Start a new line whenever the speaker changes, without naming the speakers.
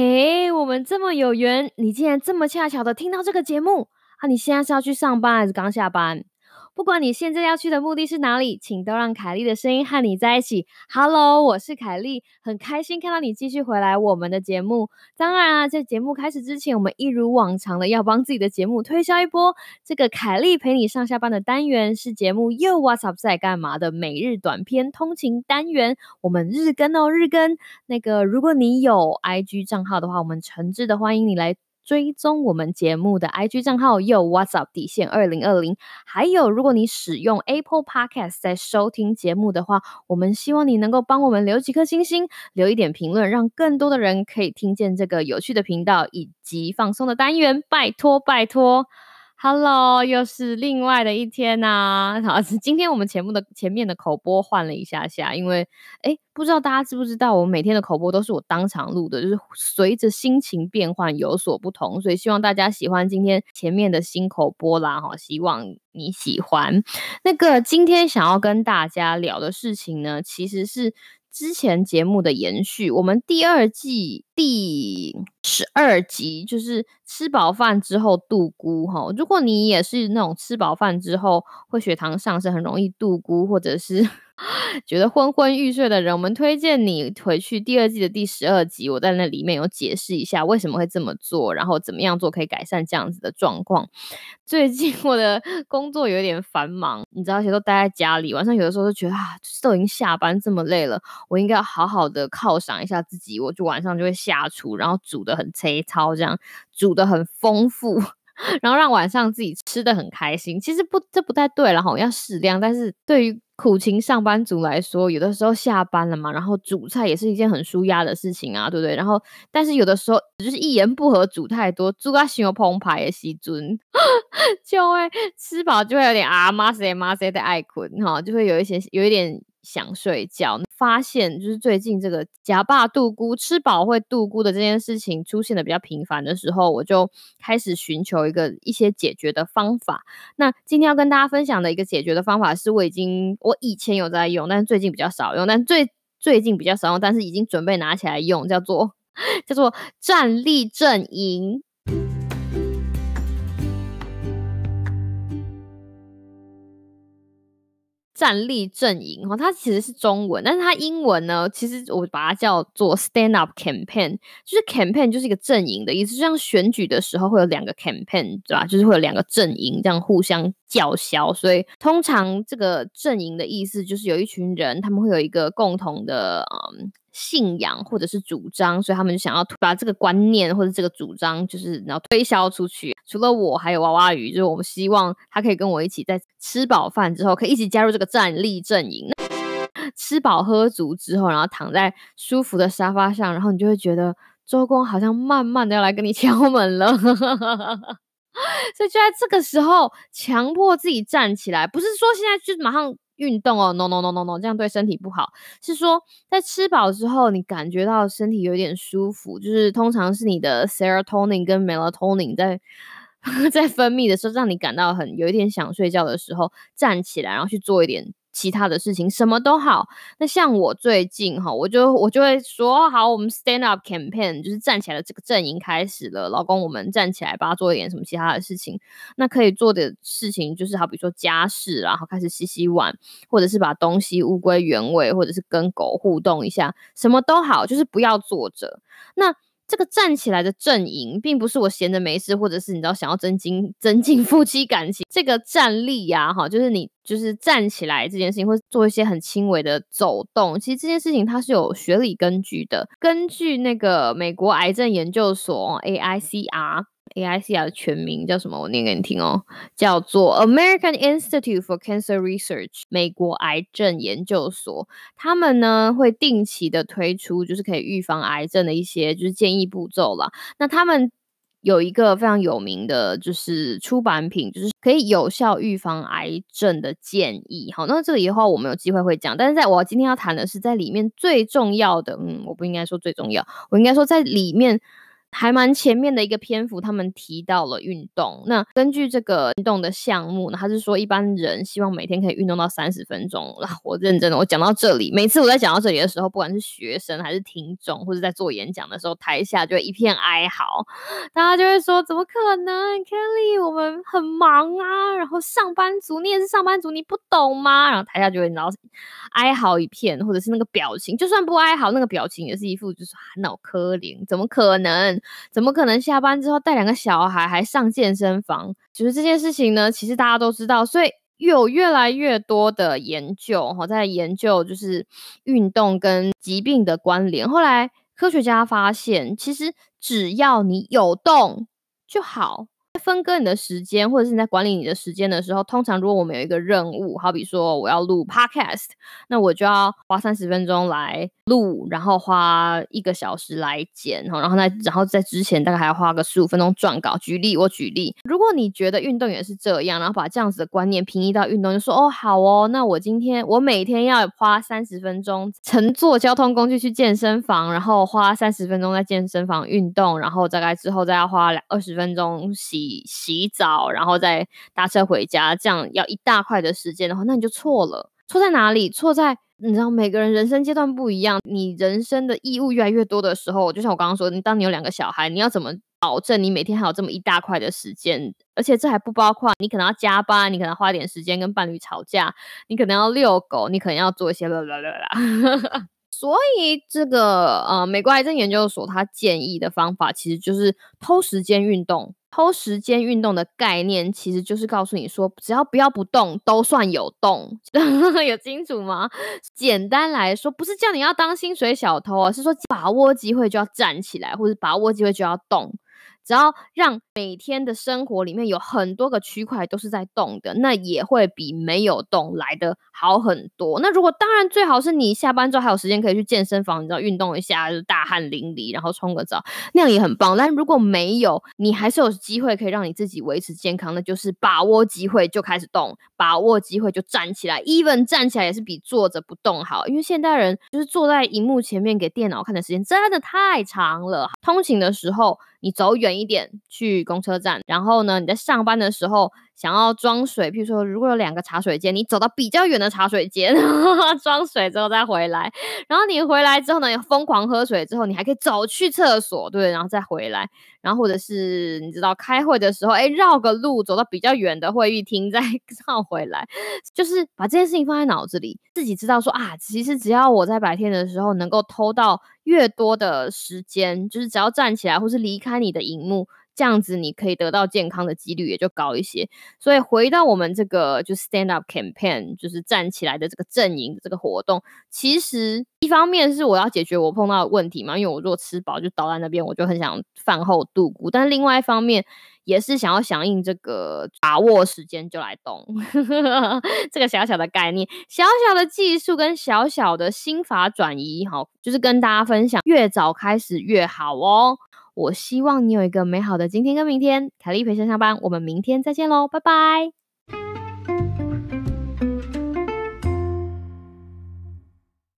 嘿，我们这么有缘，你竟然这么恰巧的听到这个节目啊！你现在是要去上班还是刚下班？不管你现在要去的目的是哪里，请都让凯莉的声音和你在一起。Hello，我是凯莉，很开心看到你继续回来我们的节目。当然啊，在节目开始之前，我们一如往常的要帮自己的节目推销一波。这个凯莉陪你上下班的单元是节目又 What's Up 在干嘛的每日短片通勤单元，我们日更哦，日更。那个如果你有 IG 账号的话，我们诚挚的欢迎你来。追踪我们节目的 IG 账号又 What's Up 底线二零二零，还有如果你使用 Apple Podcast 在收听节目的话，我们希望你能够帮我们留几颗星星，留一点评论，让更多的人可以听见这个有趣的频道以及放松的单元，拜托拜托。Hello，又是另外的一天呐！好，今天我们节目的前面的口播换了一下下，因为哎，不知道大家知不知道，我每天的口播都是我当场录的，就是随着心情变换有所不同，所以希望大家喜欢今天前面的新口播啦！哈，希望你喜欢。那个今天想要跟大家聊的事情呢，其实是。之前节目的延续，我们第二季第十二集就是吃饱饭之后度孤哈。如果你也是那种吃饱饭之后会血糖上升，很容易度孤，或者是。觉得昏昏欲睡的人，我们推荐你回去第二季的第十二集，我在那里面有解释一下为什么会这么做，然后怎么样做可以改善这样子的状况。最近我的工作有点繁忙，你知道，而且都待在家里，晚上有的时候就觉得啊，都已经下班这么累了，我应该好好的犒赏一下自己，我就晚上就会下厨，然后煮的很粗糙，这样煮的很丰富。然后让晚上自己吃的很开心，其实不这不太对了哈，要适量。但是对于苦情上班族来说，有的时候下班了嘛，然后煮菜也是一件很舒压的事情啊，对不对？然后但是有的时候就是一言不合煮太多，煮啊喜欢澎湃的西尊，就会吃饱就会有点啊妈塞妈塞的爱困哈，就会有一些有一点。想睡觉，发现就是最近这个假霸度孤吃饱会度孤的这件事情出现的比较频繁的时候，我就开始寻求一个一些解决的方法。那今天要跟大家分享的一个解决的方法，是我已经我以前有在用，但是最近比较少用，但最最近比较少用，但是已经准备拿起来用，叫做 叫做站立阵营。站立阵营哈，它其实是中文，但是它英文呢，其实我把它叫做 stand up campaign，就是 campaign 就是一个阵营的意思，就像选举的时候会有两个 campaign，对吧？就是会有两个阵营这样互相叫嚣，所以通常这个阵营的意思就是有一群人，他们会有一个共同的嗯。信仰或者是主张，所以他们就想要把这个观念或者这个主张，就是然后推销出去。除了我，还有娃娃鱼，就是我们希望他可以跟我一起在吃饱饭之后，可以一起加入这个站立阵营。吃饱喝足之后，然后躺在舒服的沙发上，然后你就会觉得周公好像慢慢的要来跟你敲门了。所以就在这个时候，强迫自己站起来，不是说现在就马上。运动哦，no no no no no，这样对身体不好。是说在吃饱之后，你感觉到身体有点舒服，就是通常是你的 serotonin 跟 melatonin 在 在分泌的时候，让你感到很有一点想睡觉的时候，站起来，然后去做一点。其他的事情什么都好，那像我最近哈，我就我就会说好，我们 stand up campaign 就是站起来的这个阵营开始了。老公，我们站起来，帮他做一点什么其他的事情。那可以做的事情就是好比如说家事，然后开始洗洗碗，或者是把东西物归原位，或者是跟狗互动一下，什么都好，就是不要坐着。那这个站起来的阵营，并不是我闲着没事，或者是你知道想要增进增进夫妻感情。这个站立呀，哈，就是你就是站起来这件事情，或做一些很轻微的走动。其实这件事情它是有学理根据的，根据那个美国癌症研究所 AICR。AICR 的全名叫什么？我念给你听哦，叫做 American Institute for Cancer Research，美国癌症研究所。他们呢会定期的推出，就是可以预防癌症的一些就是建议步骤啦。那他们有一个非常有名的就是出版品，就是可以有效预防癌症的建议。好，那这个以后我们有机会会讲。但是在我今天要谈的是，在里面最重要的，嗯，我不应该说最重要，我应该说在里面。还蛮前面的一个篇幅，他们提到了运动。那根据这个运动的项目呢，他是说一般人希望每天可以运动到三十分钟。我认真的，我讲到这里，每次我在讲到这里的时候，不管是学生还是听众，或者在做演讲的时候，台下就一片哀嚎，大家就会说：“怎么可能，Kelly，我们很忙啊，然后上班族，你也是上班族，你不懂吗？”然后台下就会然后哀嚎一片，或者是那个表情，就算不哀嚎，那个表情也是一副就是脑壳灵，怎么可能？怎么可能下班之后带两个小孩还上健身房？就是这件事情呢，其实大家都知道，所以有越来越多的研究哈，在研究就是运动跟疾病的关联。后来科学家发现，其实只要你有动就好。分割你的时间，或者是你在管理你的时间的时候，通常如果我们有一个任务，好比说我要录 podcast，那我就要花三十分钟来录，然后花一个小时来剪，然后在然后在之前大概还要花个十五分钟撰稿。举例，我举例，如果你觉得运动也是这样，然后把这样子的观念平移到运动，就说哦好哦，那我今天我每天要花三十分钟乘坐交通工具去健身房，然后花三十分钟在健身房运动，然后大概之后再要花两二十分钟洗。洗澡，然后再搭车回家，这样要一大块的时间的话，那你就错了。错在哪里？错在你知道，每个人人生阶段不一样，你人生的义务越来越多的时候，就像我刚刚说，你当你有两个小孩，你要怎么保证你每天还有这么一大块的时间？而且这还不包括你可能要加班，你可能花点时间跟伴侣吵架，你可能要遛狗，你可能要做一些啦啦啦啦。所以这个呃，美国癌症研究所他建议的方法，其实就是偷时间运动。偷时间运动的概念，其实就是告诉你说，只要不要不动，都算有动。有清楚吗？简单来说，不是叫你要当薪水小偷啊，是说把握机会就要站起来，或者把握机会就要动。只要让每天的生活里面有很多个区块都是在动的，那也会比没有动来的好很多。那如果当然最好是你下班之后还有时间可以去健身房，你知道运动一下，就大汗淋漓，然后冲个澡，那样也很棒。但如果没有，你还是有机会可以让你自己维持健康的，就是把握机会就开始动，把握机会就站起来。even 站起来也是比坐着不动好，因为现代人就是坐在荧幕前面给电脑看的时间真的太长了。通勤的时候。你走远一点去公车站，然后呢，你在上班的时候。想要装水，譬如说，如果有两个茶水间，你走到比较远的茶水间 装水之后再回来，然后你回来之后呢，疯狂喝水之后，你还可以走去厕所，对，然后再回来，然后或者是你知道开会的时候，哎，绕个路走到比较远的会议厅再 绕回来，就是把这件事情放在脑子里，自己知道说啊，其实只要我在白天的时候能够偷到越多的时间，就是只要站起来或是离开你的荧幕。这样子你可以得到健康的几率也就高一些。所以回到我们这个就 stand up campaign，就是站起来的这个阵营的这个活动，其实一方面是我要解决我碰到的问题嘛，因为我如果吃饱就倒在那边，我就很想饭后度过。但另外一方面也是想要响应这个把握时间就来动 这个小小的概念、小小的技术跟小小的心法转移，好，就是跟大家分享，越早开始越好哦。我希望你有一个美好的今天跟明天。凯丽陪先上班，我们明天再见喽，拜拜。